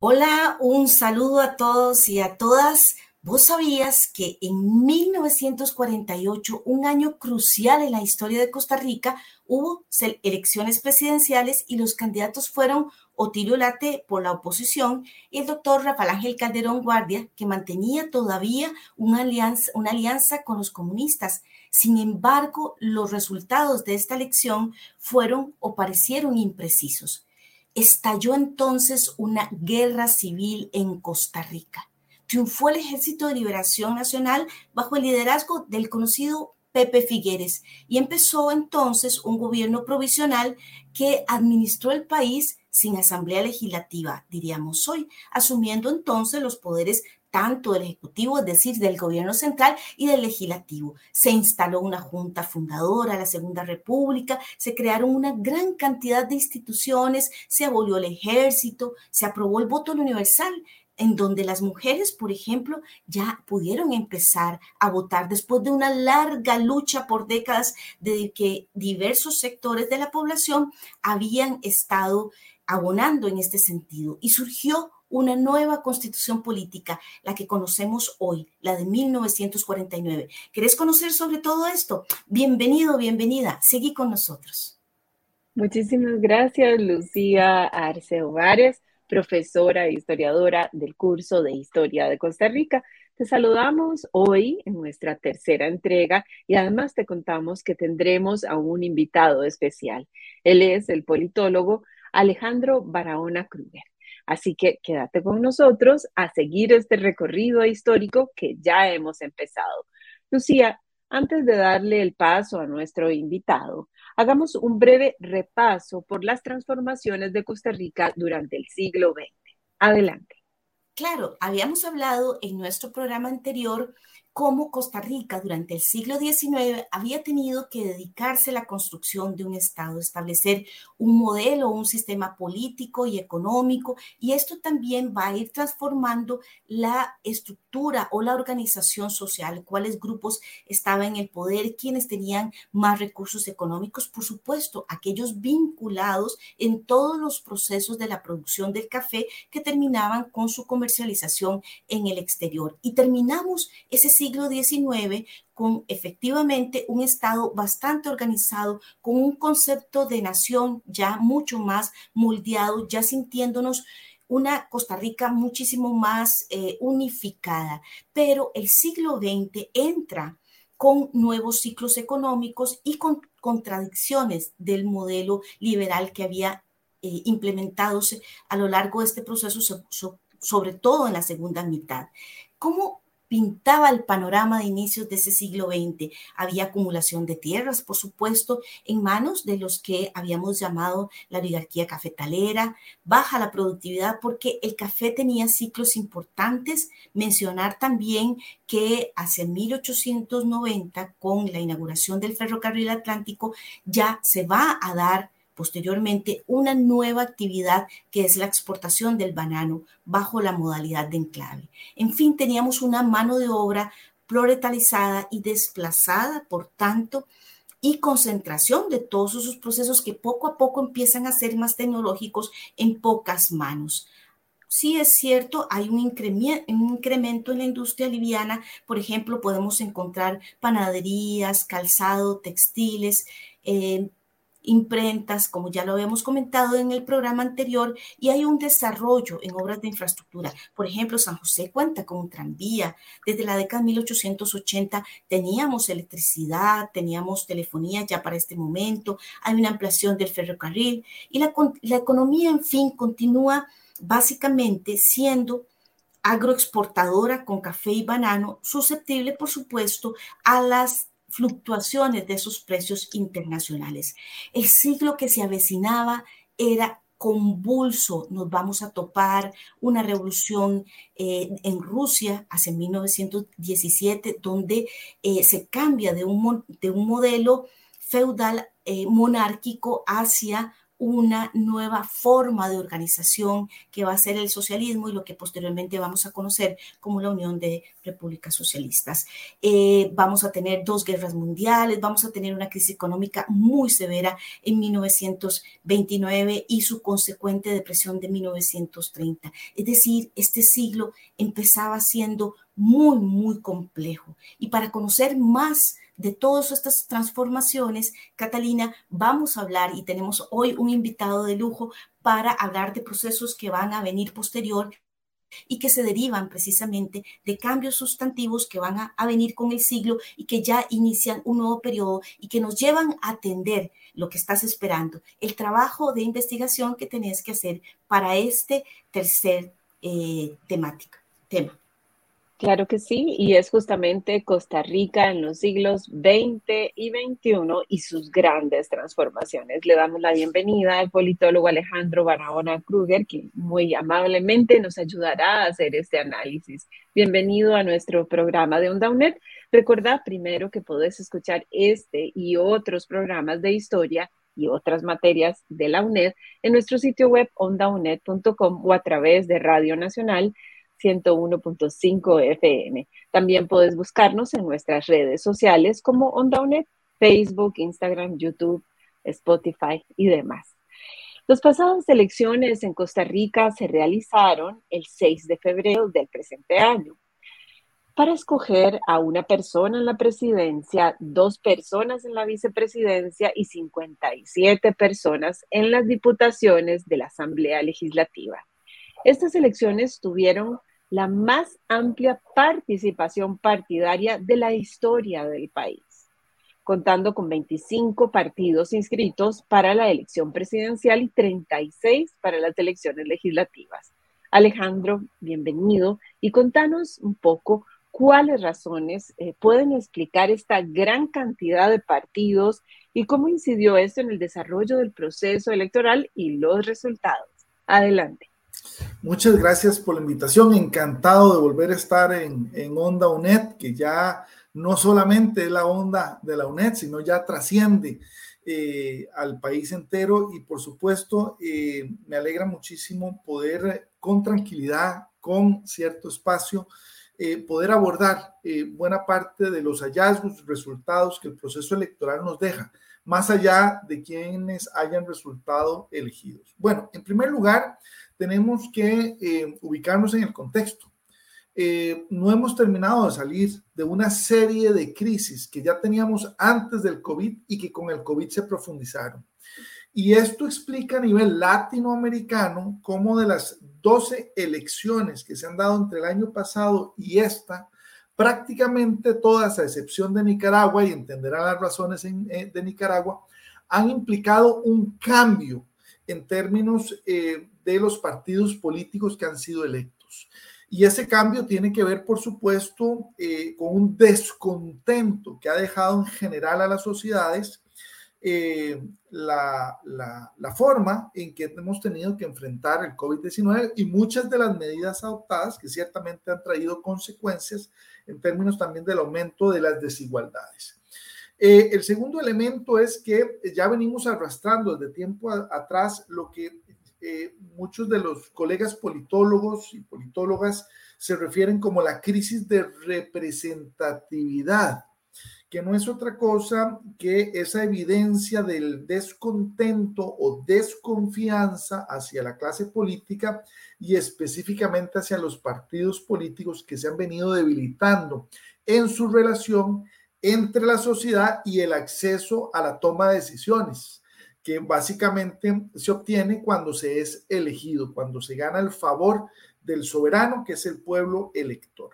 Hola, un saludo a todos y a todas. ¿Vos sabías que en 1948, un año crucial en la historia de Costa Rica, hubo elecciones presidenciales y los candidatos fueron Otilio Late por la oposición y el doctor Rafael Ángel Calderón Guardia, que mantenía todavía una alianza, una alianza con los comunistas? Sin embargo, los resultados de esta elección fueron o parecieron imprecisos. Estalló entonces una guerra civil en Costa Rica. Triunfó el Ejército de Liberación Nacional bajo el liderazgo del conocido Pepe Figueres y empezó entonces un gobierno provisional que administró el país sin asamblea legislativa, diríamos hoy, asumiendo entonces los poderes tanto del Ejecutivo, es decir, del Gobierno Central y del Legislativo. Se instaló una junta fundadora, la Segunda República, se crearon una gran cantidad de instituciones, se abolió el ejército, se aprobó el voto universal, en donde las mujeres, por ejemplo, ya pudieron empezar a votar después de una larga lucha por décadas de que diversos sectores de la población habían estado abonando en este sentido. Y surgió una nueva constitución política, la que conocemos hoy, la de 1949. ¿Querés conocer sobre todo esto? Bienvenido, bienvenida. Seguí con nosotros. Muchísimas gracias, Lucía Arce Ovares, profesora e historiadora del curso de Historia de Costa Rica. Te saludamos hoy en nuestra tercera entrega y además te contamos que tendremos a un invitado especial. Él es el politólogo Alejandro Barahona Kruger. Así que quédate con nosotros a seguir este recorrido histórico que ya hemos empezado. Lucía, antes de darle el paso a nuestro invitado, hagamos un breve repaso por las transformaciones de Costa Rica durante el siglo XX. Adelante. Claro, habíamos hablado en nuestro programa anterior cómo Costa Rica durante el siglo XIX había tenido que dedicarse a la construcción de un Estado, establecer un modelo, un sistema político y económico, y esto también va a ir transformando la estructura o la organización social, cuáles grupos estaban en el poder, quiénes tenían más recursos económicos, por supuesto, aquellos vinculados en todos los procesos de la producción del café que terminaban con su comercialización en el exterior. Y terminamos ese siglo XIX con efectivamente un Estado bastante organizado, con un concepto de nación ya mucho más moldeado, ya sintiéndonos una Costa Rica muchísimo más eh, unificada. Pero el siglo XX entra con nuevos ciclos económicos y con contradicciones del modelo liberal que había eh, implementado a lo largo de este proceso, so, so, sobre todo en la segunda mitad. ¿Cómo pintaba el panorama de inicios de ese siglo XX. Había acumulación de tierras, por supuesto, en manos de los que habíamos llamado la oligarquía cafetalera, baja la productividad porque el café tenía ciclos importantes. Mencionar también que hacia 1890, con la inauguración del ferrocarril atlántico, ya se va a dar posteriormente una nueva actividad que es la exportación del banano bajo la modalidad de enclave. En fin, teníamos una mano de obra proletarizada y desplazada, por tanto, y concentración de todos esos procesos que poco a poco empiezan a ser más tecnológicos en pocas manos. Sí es cierto, hay un incremento en la industria liviana, por ejemplo, podemos encontrar panaderías, calzado, textiles, eh, imprentas, como ya lo habíamos comentado en el programa anterior, y hay un desarrollo en obras de infraestructura. Por ejemplo, San José cuenta con un tranvía. Desde la década de 1880 teníamos electricidad, teníamos telefonía ya para este momento, hay una ampliación del ferrocarril y la, la economía, en fin, continúa básicamente siendo agroexportadora con café y banano, susceptible, por supuesto, a las fluctuaciones de esos precios internacionales. El siglo que se avecinaba era convulso nos vamos a topar una revolución eh, en Rusia hace 1917, donde eh, se cambia de un, de un modelo feudal eh, monárquico hacia una nueva forma de organización que va a ser el socialismo y lo que posteriormente vamos a conocer como la Unión de Repúblicas Socialistas. Eh, vamos a tener dos guerras mundiales, vamos a tener una crisis económica muy severa en 1929 y su consecuente depresión de 1930. Es decir, este siglo empezaba siendo muy, muy complejo. Y para conocer más de todas estas transformaciones, Catalina, vamos a hablar y tenemos hoy un invitado de lujo para hablar de procesos que van a venir posterior y que se derivan precisamente de cambios sustantivos que van a, venir con el siglo y que ya inician un nuevo periodo y que nos llevan a atender lo que estás esperando, el trabajo de investigación que tenés que hacer para este tercer eh, temática, tema. Claro que sí, y es justamente Costa Rica en los siglos XX y XXI y sus grandes transformaciones. Le damos la bienvenida al politólogo Alejandro Barahona Kruger, que muy amablemente nos ayudará a hacer este análisis. Bienvenido a nuestro programa de Onda UNED. Recordad primero que podés escuchar este y otros programas de historia y otras materias de la UNED en nuestro sitio web ondaunet.com o a través de Radio Nacional 101.5 FM. También puedes buscarnos en nuestras redes sociales como OndaUNET, Facebook, Instagram, YouTube, Spotify y demás. Las pasadas elecciones en Costa Rica se realizaron el 6 de febrero del presente año para escoger a una persona en la presidencia, dos personas en la vicepresidencia y 57 personas en las diputaciones de la Asamblea Legislativa. Estas elecciones tuvieron la más amplia participación partidaria de la historia del país, contando con 25 partidos inscritos para la elección presidencial y 36 para las elecciones legislativas. Alejandro, bienvenido y contanos un poco cuáles razones eh, pueden explicar esta gran cantidad de partidos y cómo incidió esto en el desarrollo del proceso electoral y los resultados. Adelante. Muchas gracias por la invitación. Encantado de volver a estar en, Onda UNED, que ya no solamente es la onda de la UNED, sino ya trasciende eh, al país entero. Y por supuesto, eh, me alegra muchísimo poder con tranquilidad, con cierto espacio, eh, poder abordar buena parte de los hallazgos, resultados que el proceso electoral nos deja, más allá de quienes hayan resultado elegidos. Bueno, en primer lugar, tenemos que eh, ubicarnos en el contexto. Eh, no hemos terminado de salir de una serie de crisis que ya teníamos antes del COVID y que con el COVID se profundizaron. Y esto explica a nivel latinoamericano cómo de las 12 elecciones que se han dado entre el año pasado y esta, prácticamente todas, a excepción de Nicaragua, y entenderán las razones eh, de Nicaragua, han implicado un cambio en términos de los partidos políticos que han sido electos. Y ese cambio tiene que ver, por supuesto, eh, con un descontento que ha dejado en general a las sociedades eh, la, la, forma en que hemos tenido que enfrentar el COVID-19 y muchas de las medidas adoptadas que ciertamente han traído consecuencias en términos también del aumento de las desigualdades. Eh, el segundo elemento es que ya venimos arrastrando desde tiempo atrás lo que eh, muchos de los colegas politólogos y politólogas se refieren como la crisis de representatividad, que no es otra cosa que esa evidencia del descontento o desconfianza hacia la clase política y específicamente hacia los partidos políticos que se han venido debilitando en su relación entre la sociedad y el acceso a la toma de decisiones que básicamente se obtiene cuando se es elegido, cuando se gana el favor del soberano, que es el pueblo elector.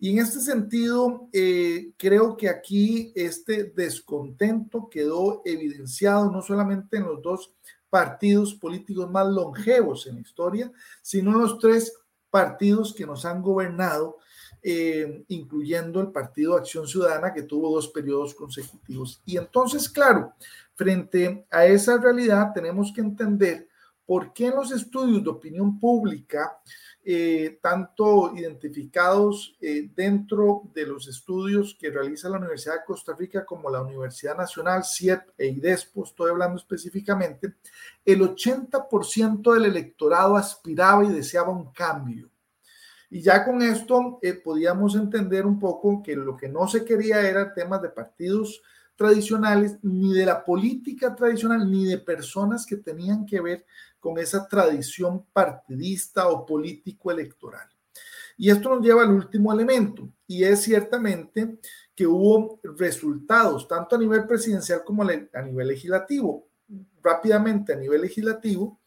Y en este sentido, eh, creo que aquí este descontento quedó evidenciado no solamente en los dos partidos políticos más longevos en la historia, sino en los tres partidos que nos han gobernado, eh, incluyendo el Partido Acción Ciudadana, que tuvo dos periodos consecutivos. Y entonces, claro, Frente a esa realidad tenemos que entender por qué en los estudios de opinión pública, eh, tanto identificados eh, dentro de los estudios que realiza la Universidad de Costa Rica como la Universidad Nacional, CIEP e IDESPO, estoy hablando específicamente, el 80% del electorado aspiraba y deseaba un cambio. Y ya con esto eh, podíamos entender un poco que lo que no se quería era temas de partidos tradicionales, ni de la política tradicional, ni de personas que tenían que ver con esa tradición partidista o político electoral. Y esto nos lleva al último elemento, y es ciertamente que hubo resultados, tanto a nivel presidencial como a nivel legislativo. Rápidamente a nivel legislativo,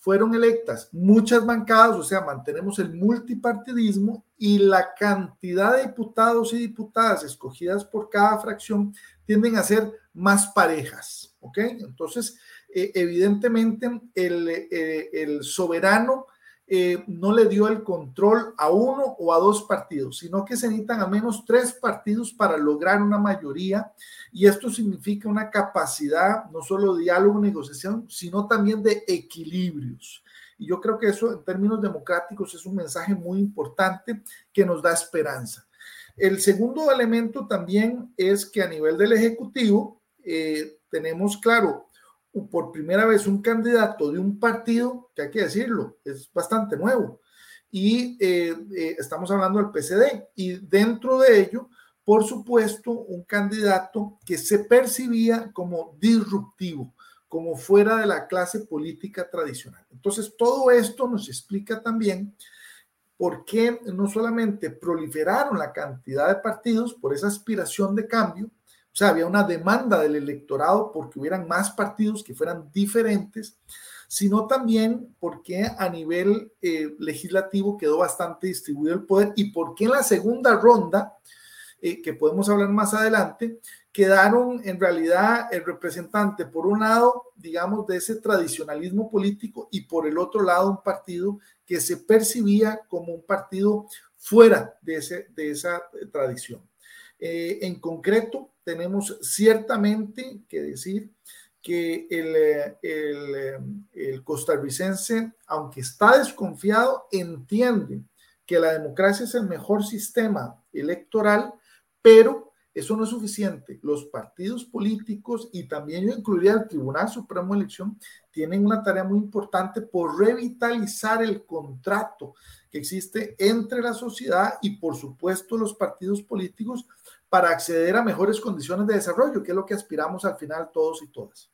fueron electas muchas bancadas, o sea, mantenemos el multipartidismo y la cantidad de diputados y diputadas escogidas por cada fracción tienden a ser más parejas, ¿ok? Entonces, eh, evidentemente, el, eh, el soberano eh, no le dio el control a uno o a dos partidos, sino que se necesitan al menos tres partidos para lograr una mayoría. Y esto significa una capacidad no solo de diálogo, negociación, sino también de equilibrios. Y yo creo que eso en términos democráticos es un mensaje muy importante que nos da esperanza. El segundo elemento también es que a nivel del Ejecutivo eh, tenemos claro por primera vez un candidato de un partido, que hay que decirlo, es bastante nuevo. Y eh, eh, estamos hablando del PCD. Y dentro de ello, por supuesto, un candidato que se percibía como disruptivo, como fuera de la clase política tradicional. Entonces, todo esto nos explica también por qué no solamente proliferaron la cantidad de partidos por esa aspiración de cambio, o sea, había una demanda del electorado porque hubieran más partidos que fueran diferentes, sino también porque a nivel eh, legislativo quedó bastante distribuido el poder y porque en la segunda ronda, eh, que podemos hablar más adelante, quedaron en realidad el representante, por un lado, digamos, de ese tradicionalismo político y por el otro lado, un partido que se percibía como un partido fuera de, ese, de esa eh, tradición. en concreto, tenemos ciertamente que decir que el, el, costarricense, aunque está desconfiado, entiende que la democracia es el mejor sistema electoral, pero eso no es suficiente. Los partidos políticos y también yo incluiría el Tribunal Supremo de Elección tienen una tarea muy importante por revitalizar el contrato que existe entre la sociedad y por supuesto los partidos políticos para acceder a mejores condiciones de desarrollo, que es lo que aspiramos al final todos y todas.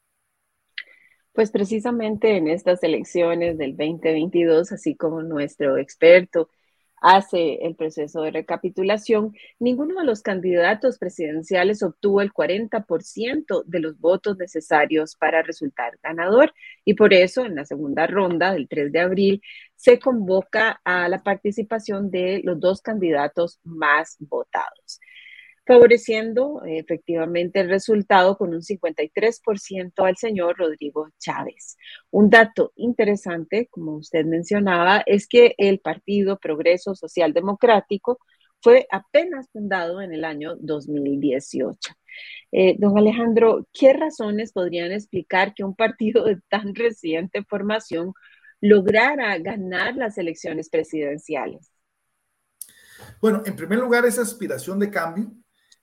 Pues precisamente en estas elecciones del 2022, así como nuestro experto hace el proceso de recapitulación, ninguno de los candidatos presidenciales obtuvo el 40% de los votos necesarios para resultar ganador y por eso en la segunda ronda del 3 de abril se convoca a la participación de los dos candidatos más votados favoreciendo eh, efectivamente el resultado con un 53% al señor Rodrigo Chávez. Un dato interesante, como usted mencionaba, es que el Partido Progreso Social Democrático fue apenas fundado en el año 2018. Eh, don Alejandro, ¿qué razones podrían explicar que un partido de tan reciente formación lograra ganar las elecciones presidenciales? Bueno, en primer lugar, esa aspiración de cambio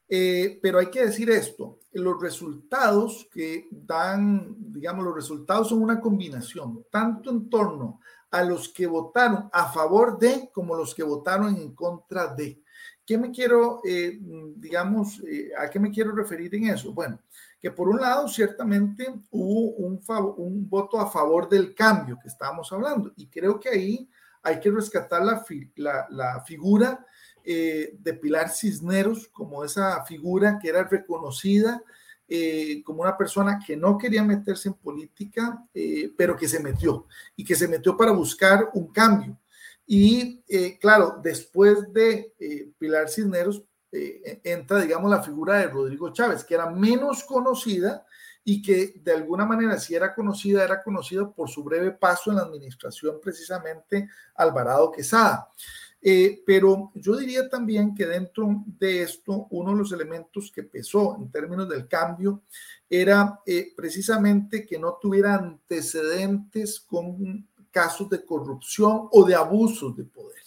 eh, pero hay que decir esto, los resultados que dan, digamos, los resultados son una combinación, tanto en torno a los que votaron a favor de como los que votaron en contra de. ¿Qué me quiero, eh, digamos, eh, a qué me quiero referir en eso? Bueno, que por un lado, ciertamente hubo un, un voto a favor del cambio que estábamos hablando, y creo que ahí hay que rescatar la, la, la figura eh, de Pilar Cisneros como esa figura que era reconocida eh, como una persona que no quería meterse en política, eh, pero que se metió y que se metió para buscar un cambio. Y claro, después de Pilar Cisneros entra, digamos, la figura de Rodrigo Chávez, que era menos conocida y que de alguna manera, si era conocida, era conocida por su breve paso en la administración precisamente Alvarado Quesada. Eh, pero yo diría también que dentro de esto, uno de los elementos que pesó en términos del cambio era eh, precisamente que no tuviera antecedentes con casos de corrupción o de abusos de poder.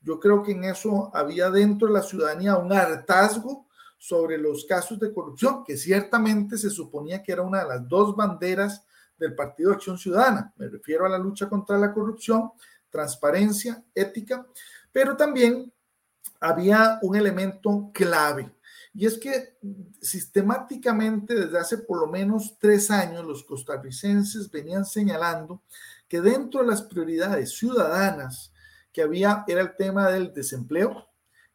Yo creo que en eso había dentro de la ciudadanía un hartazgo sobre los casos de corrupción, que ciertamente se suponía que era una de las dos banderas del Partido Acción Ciudadana. Me refiero a la lucha contra la corrupción, transparencia, ética, pero también había un elemento clave. Y es que sistemáticamente desde hace por lo menos tres años los costarricenses venían señalando que dentro de las prioridades ciudadanas que había era el tema del desempleo,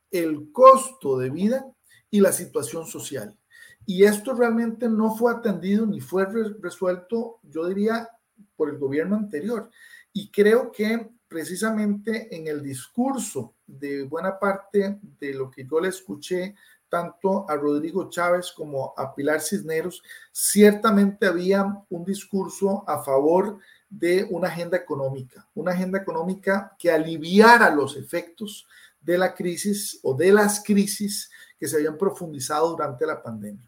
el costo de vida y la situación social. Y esto realmente no fue atendido ni fue resuelto, yo diría, por el gobierno anterior. Y creo que precisamente en el discurso de buena parte de lo que yo le escuché tanto a Rodrigo Chávez como a Pilar Cisneros, ciertamente había un discurso a favor de una agenda económica, una agenda económica que aliviara los efectos de la crisis o de las crisis que se habían profundizado durante la pandemia.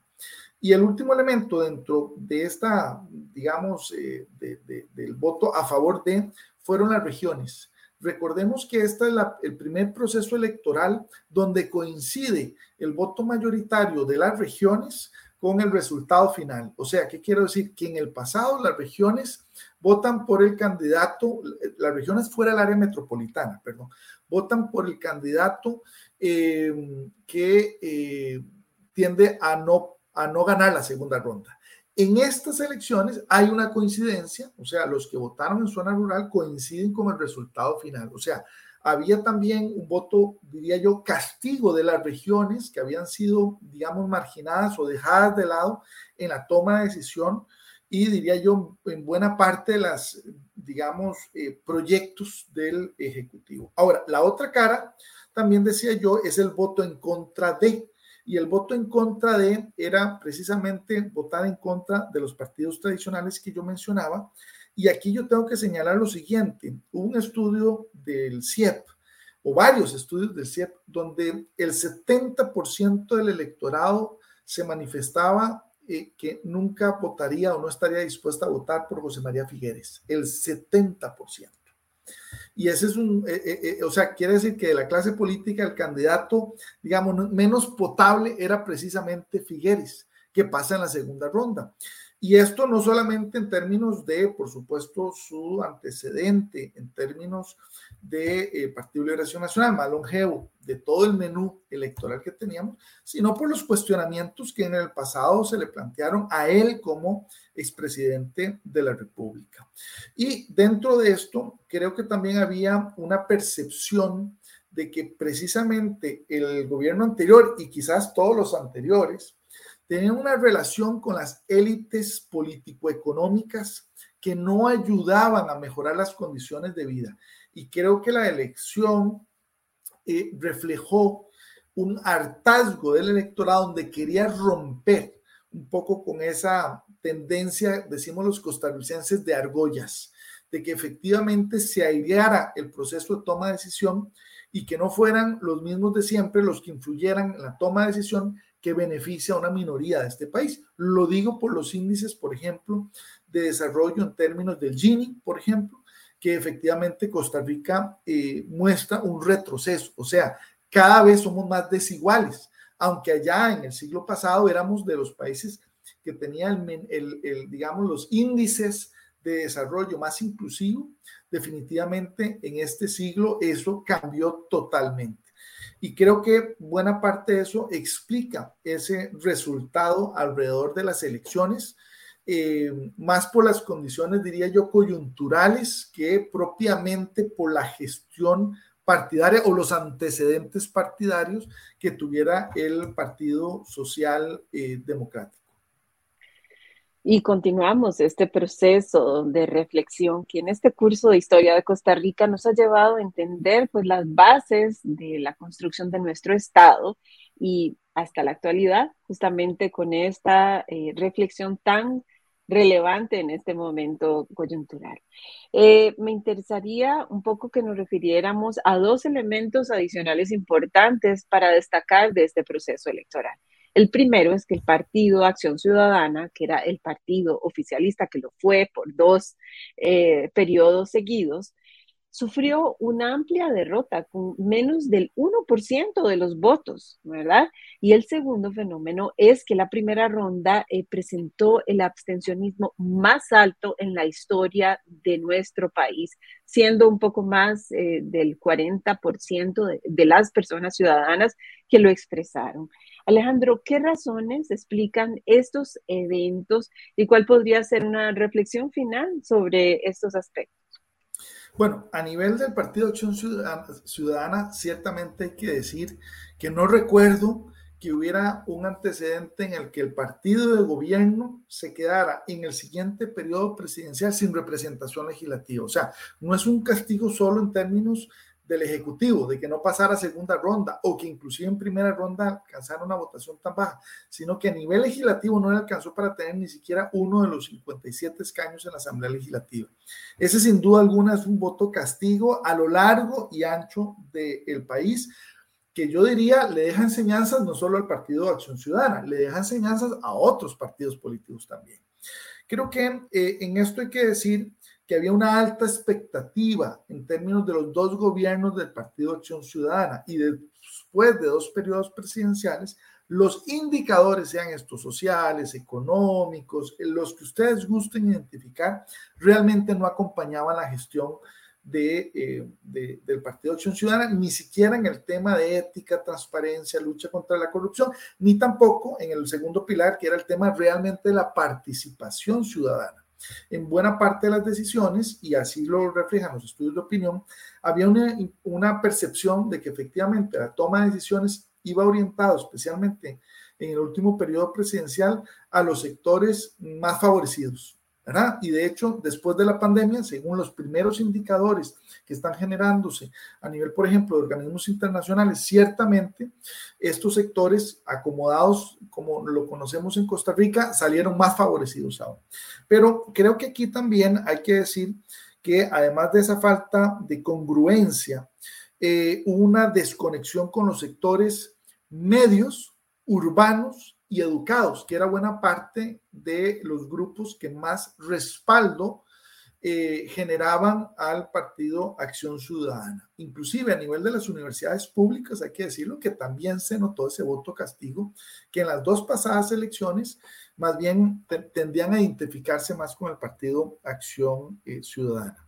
Y el último elemento dentro de esta, digamos, eh, del voto a favor de, fueron las regiones. Recordemos que este es el primer proceso electoral donde coincide el voto mayoritario de las regiones con el resultado final. O sea, ¿qué quiero decir? Que en el pasado las regiones votan por el candidato, las regiones fuera del área metropolitana, perdón, votan por el candidato eh, que eh, tiende a no, a no ganar la segunda ronda. En estas elecciones hay una coincidencia, o sea, los que votaron en zona rural coinciden con el resultado final. O sea, había también un voto, diría yo, castigo de las regiones que habían sido, digamos, marginadas o dejadas de lado en la toma de decisión y diría yo, en buena parte de las, digamos, eh, proyectos del Ejecutivo. Ahora, la otra cara, también decía yo, es el voto en contra de y el voto en contra de era precisamente votar en contra de los partidos tradicionales que yo mencionaba. Y aquí yo tengo que señalar lo siguiente, un estudio del CIEP o varios estudios del CIEP donde el 70% del electorado se manifestaba eh, que nunca votaría o no estaría dispuesta a votar por José María Figueres, el 70%. Y ese es un, eh, eh, eh, o sea, quiere decir que de la clase política el candidato, digamos, menos potable era precisamente Figueres, que pasa en la segunda ronda. Y esto no solamente en términos de, por supuesto, su antecedente, en términos de eh, Partido Liberación Nacional, más longevo, de todo el menú electoral que teníamos, sino por los cuestionamientos que en el pasado se le plantearon a él como expresidente de la República. Y dentro de esto, creo que también había una percepción de que precisamente el gobierno anterior y quizás todos los anteriores, tenían una relación con las élites político-económicas que no ayudaban a mejorar las condiciones de vida. Y creo que la elección eh, reflejó un hartazgo del electorado donde quería romper un poco con esa tendencia, decimos los costarricenses, de argollas, de que efectivamente se aireara el proceso de toma de decisión y que no fueran los mismos de siempre los que influyeran en la toma de decisión, que beneficia a una minoría de este país. Lo digo por los índices, por ejemplo, de desarrollo en términos del Gini, por ejemplo, que efectivamente Costa Rica eh, muestra un retroceso, o sea, cada vez somos más desiguales, aunque allá en el siglo pasado éramos de los países que tenían, el, digamos, los índices de desarrollo más inclusivo, definitivamente en este siglo eso cambió totalmente. Y creo que buena parte de eso explica ese resultado alrededor de las elecciones, eh, más por las condiciones, diría yo, coyunturales que propiamente por la gestión partidaria o los antecedentes partidarios que tuviera el Partido Social eh, Democrático. Y continuamos este proceso de reflexión que en este curso de historia de Costa Rica nos ha llevado a entender pues las bases de la construcción de nuestro Estado y hasta la actualidad, justamente con esta eh, reflexión tan relevante en este momento coyuntural. Eh, me interesaría un poco que nos refiriéramos a dos elementos adicionales importantes para destacar de este proceso electoral. El primero es que el Partido Acción Ciudadana, que era el partido oficialista que lo fue por dos eh, periodos seguidos, sufrió una amplia derrota con menos del 1% de los votos, ¿verdad? Y el segundo fenómeno es que la primera ronda eh, presentó el abstencionismo más alto en la historia de nuestro país, siendo un poco más eh, del 40% de, de las personas ciudadanas que lo expresaron. Alejandro, ¿qué razones explican estos eventos y cuál podría ser una reflexión final sobre estos aspectos? Bueno, a nivel del Partido Acción Ciudadana, ciertamente hay que decir que no recuerdo que hubiera un antecedente en el que el partido de gobierno se quedara en el siguiente periodo presidencial sin representación legislativa. O sea, no es un castigo solo en términos del Ejecutivo, de que no pasara segunda ronda o que inclusive en primera ronda alcanzara una votación tan baja, sino que a nivel legislativo no le alcanzó para tener ni siquiera uno de los 57 escaños en la Asamblea Legislativa. Ese sin duda alguna es un voto castigo a lo largo y ancho del país, que yo diría le deja enseñanzas no solo al Partido de Acción Ciudadana, le deja enseñanzas a otros partidos políticos también. Creo que eh, en esto hay que decir que había una alta expectativa en términos de los dos gobiernos del Partido Acción Ciudadana y después de dos periodos presidenciales, los indicadores, sean estos sociales, económicos, los que ustedes gusten identificar, realmente no acompañaban la gestión de, eh, del Partido Acción Ciudadana, ni siquiera en el tema de ética, transparencia, lucha contra la corrupción, ni tampoco en el segundo pilar, que era el tema realmente de la participación ciudadana en buena parte de las decisiones, y así lo reflejan los estudios de opinión, había una, una percepción de que efectivamente la toma de decisiones iba orientado especialmente en el último periodo presidencial a los sectores más favorecidos, y de hecho, después de la pandemia, según los primeros indicadores que están generándose a nivel, por ejemplo, de organismos internacionales, ciertamente estos sectores acomodados, como lo conocemos en Costa Rica, salieron más favorecidos ahora. Pero creo que aquí también hay que decir que además de esa falta de congruencia, eh, una desconexión con los sectores medios, urbanos y educados, que era buena parte de los grupos que más respaldo eh, generaban al partido Acción Ciudadana. Inclusive a nivel de las universidades públicas, hay que decirlo, que también se notó ese voto castigo, que en las dos pasadas elecciones más bien tendían a identificarse más con el partido Acción eh, Ciudadana.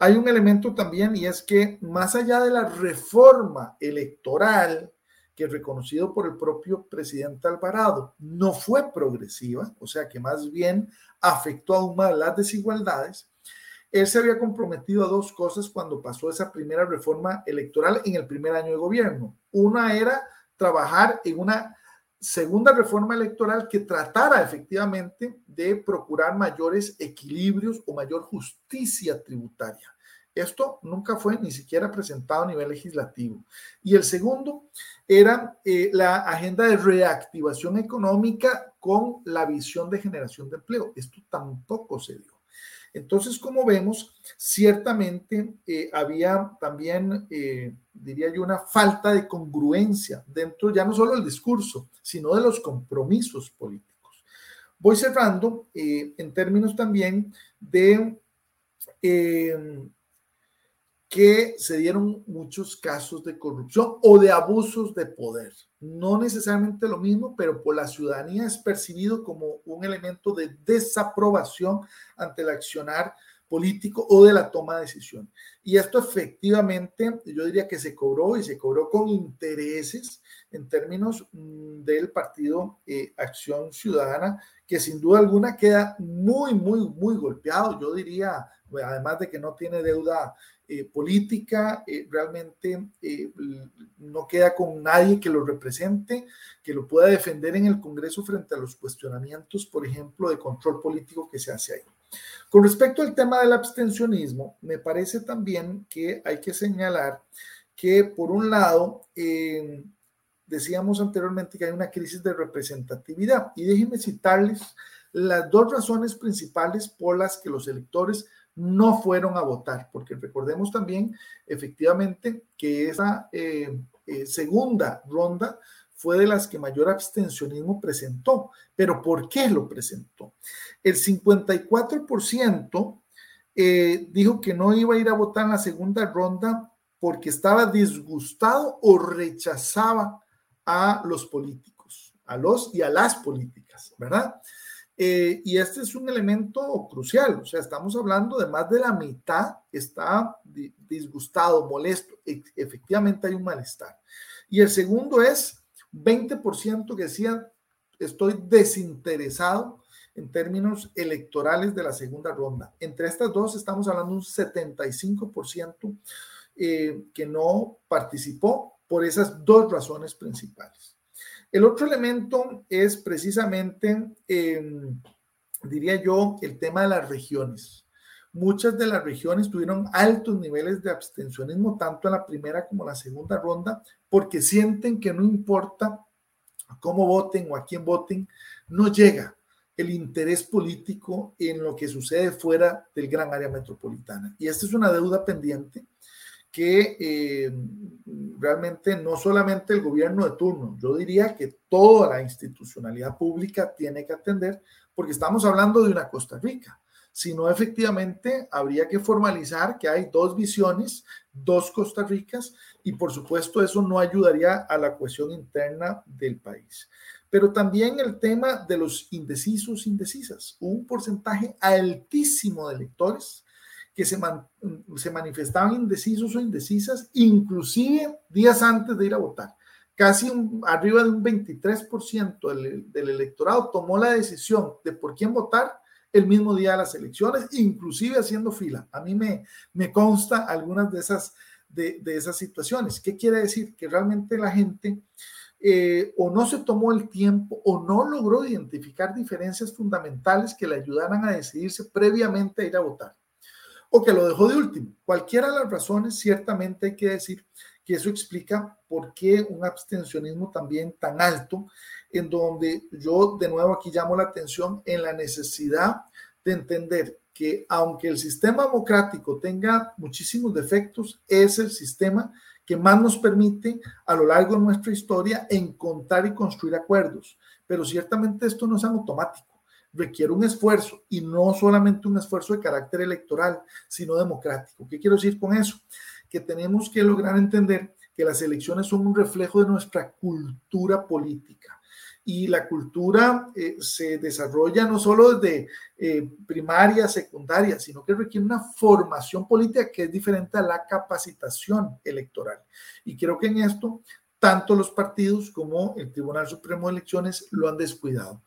Hay un elemento también y es que más allá de la reforma electoral, que reconocido por el propio presidente Alvarado no fue progresiva, o sea que más bien afectó aún más las desigualdades, él se había comprometido a dos cosas cuando pasó esa primera reforma electoral en el primer año de gobierno. Una era trabajar en una segunda reforma electoral que tratara efectivamente de procurar mayores equilibrios o mayor justicia tributaria. Esto nunca fue ni siquiera presentado a nivel legislativo. Y el segundo era eh, la agenda de reactivación económica con la visión de generación de empleo. Esto tampoco se dio. Entonces, como vemos, ciertamente eh, había también, eh, diría yo, una falta de congruencia dentro ya no solo del discurso, sino de los compromisos políticos. Voy cerrando en términos también de que se dieron muchos casos de corrupción o de abusos de poder. No necesariamente lo mismo, pero por la ciudadanía es percibido como un elemento de desaprobación ante el accionar político o de la toma de decisión. Y esto efectivamente, yo diría que se cobró y se cobró con intereses en términos mm, del partido eh, Acción Ciudadana, que sin duda alguna queda muy, muy, muy golpeado. Yo diría, además de que no tiene deuda eh, política, eh, realmente eh, no queda con nadie que lo represente, que lo pueda defender en el Congreso frente a los cuestionamientos, por ejemplo, de control político que se hace ahí. Con respecto al tema del abstencionismo, me parece también que hay que señalar que, por un lado, decíamos anteriormente que hay una crisis de representatividad y déjenme citarles las dos razones principales por las que los electores no fueron a votar, porque recordemos también efectivamente que esa eh, eh, segunda ronda fue de las que mayor abstencionismo presentó. Pero ¿por qué lo presentó? El 54% eh, dijo que no iba a ir a votar en la segunda ronda porque estaba disgustado o rechazaba a los políticos, a los y a las políticas, ¿verdad? Eh, y este es un elemento crucial, o sea, estamos hablando de más de la mitad está disgustado, molesto, e, efectivamente hay un malestar. Y el segundo es 20% que decía, estoy desinteresado en términos electorales de la segunda ronda. Entre estas dos estamos hablando un 75% eh, que no participó por esas dos razones principales. El otro elemento es precisamente, em, diría yo, el tema de las regiones. Muchas de las regiones tuvieron altos niveles de abstencionismo, tanto en la primera como en la segunda ronda, porque sienten que no importa cómo voten o a quién voten, no llega el interés político en lo que sucede fuera del gran área metropolitana. Y esta es una deuda pendiente que eh, realmente no solamente el gobierno de turno, yo diría que toda la institucionalidad pública tiene que atender, porque estamos hablando de una Costa Rica, sino efectivamente habría que formalizar que hay dos visiones, dos Costa Ricas, y por supuesto eso no ayudaría a la cohesión interna del país. Pero también el tema de los indecisos, indecisas, un porcentaje altísimo de electores que se, se manifestaban indecisos o indecisas, inclusive días antes de ir a votar. Casi arriba de un 23% del, del electorado tomó la decisión de por quién votar el mismo día de las elecciones, inclusive haciendo fila. A mí me, me consta algunas de esas, de, de esas situaciones. ¿Qué quiere decir? Que realmente la gente eh, o no se tomó el tiempo o no logró identificar diferencias fundamentales que le ayudaran a decidirse previamente a ir a votar o que lo dejó de último. Cualquiera de las razones, ciertamente hay que decir que eso explica por qué un abstencionismo también tan alto, en donde yo de nuevo aquí llamo la atención en la necesidad de entender que aunque el sistema democrático tenga muchísimos defectos, es el sistema que más nos permite a lo largo de nuestra historia encontrar y construir acuerdos. Pero ciertamente esto no es automático requiere un esfuerzo y no solamente un esfuerzo de carácter electoral, sino democrático. ¿Qué quiero decir con eso? Que tenemos que lograr entender que las elecciones son un reflejo de nuestra cultura política. Y la cultura eh, se desarrolla no solo desde eh, primaria, secundaria, sino que requiere una formación política que es diferente a la capacitación electoral. Y creo que en esto tanto los partidos como el Tribunal Supremo de Elecciones lo han descuidado.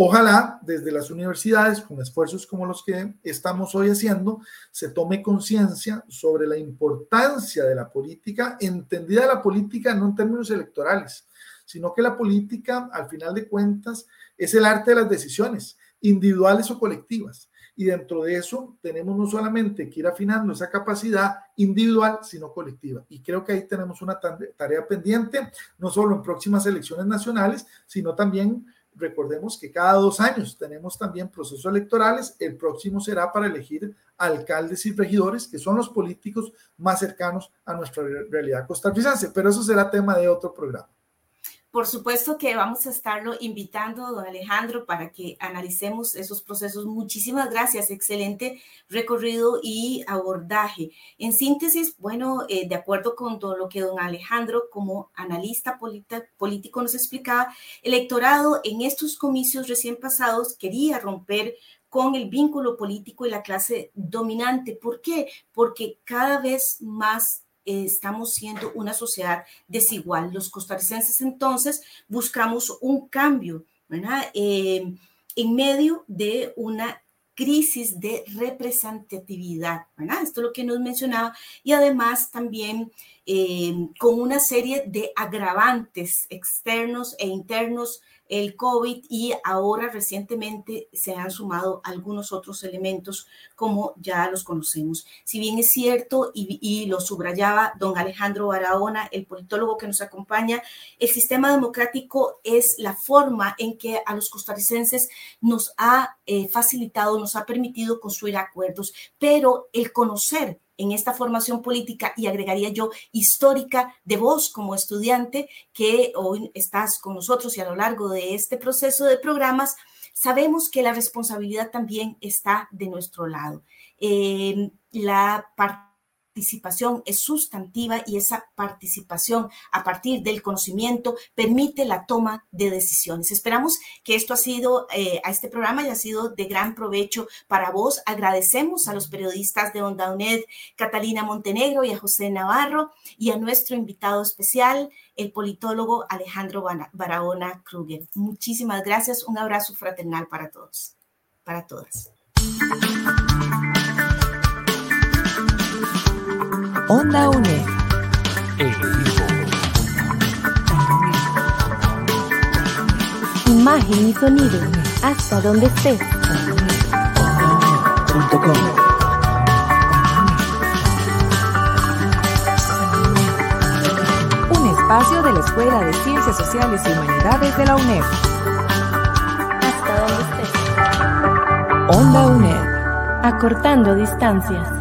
Ojalá desde las universidades, con esfuerzos como los que estamos hoy haciendo, se tome conciencia sobre la importancia de la política, entendida la política no en términos electorales, sino que la política, al final de cuentas, es el arte de las decisiones, individuales o colectivas. Y dentro de eso tenemos no solamente que ir afinando esa capacidad individual, sino colectiva. Y creo que ahí tenemos una tarea pendiente, no solo en próximas elecciones nacionales, sino también recordemos que cada dos años tenemos también procesos electorales. El próximo será para elegir alcaldes y regidores, que son los políticos más cercanos a nuestra realidad costarricense. Pero eso será tema de otro programa. Por supuesto que vamos a estarlo invitando, don Alejandro, para que analicemos esos procesos. Muchísimas gracias, excelente recorrido y abordaje. En síntesis, bueno, eh, de acuerdo con todo lo que don Alejandro como analista político nos explicaba, el electorado en estos comicios recién pasados quería romper con el vínculo político y la clase dominante. ¿Por qué? Porque cada vez más estamos siendo una sociedad desigual. Los costarricenses entonces buscamos un cambio. Eh, en medio de una crisis de representatividad. Esto es lo que nos mencionaba, y además también eh, con una serie de agravantes externos e internos el COVID y ahora recientemente se han sumado algunos otros elementos como ya los conocemos. Si bien es cierto y, lo subrayaba don Alejandro Barahona, el politólogo que nos acompaña, el sistema democrático es la forma en que a los costarricenses nos ha eh, facilitado, nos ha permitido construir acuerdos, pero el conocer en esta formación política y agregaría yo histórica de vos como estudiante que hoy estás con nosotros y a lo largo de este proceso de programas, sabemos que la responsabilidad también está de nuestro lado. Eh, la parte participación es sustantiva y esa participación a partir del conocimiento permite la toma de decisiones. Esperamos que esto ha sido, eh, a este programa haya sido de gran provecho para vos. Agradecemos a los periodistas de Onda UNED, Catalina Montenegro y a José Navarro y a nuestro invitado especial, el politólogo Alejandro Barahona Kruger. Muchísimas gracias. Un abrazo fraternal para todos, para todas. Onda UNED. Imagen y sonido. Hasta donde estés. Un espacio de la Escuela de Ciencias Sociales y Humanidades de la UNED. Hasta donde estés. Onda UNED. Acortando distancias.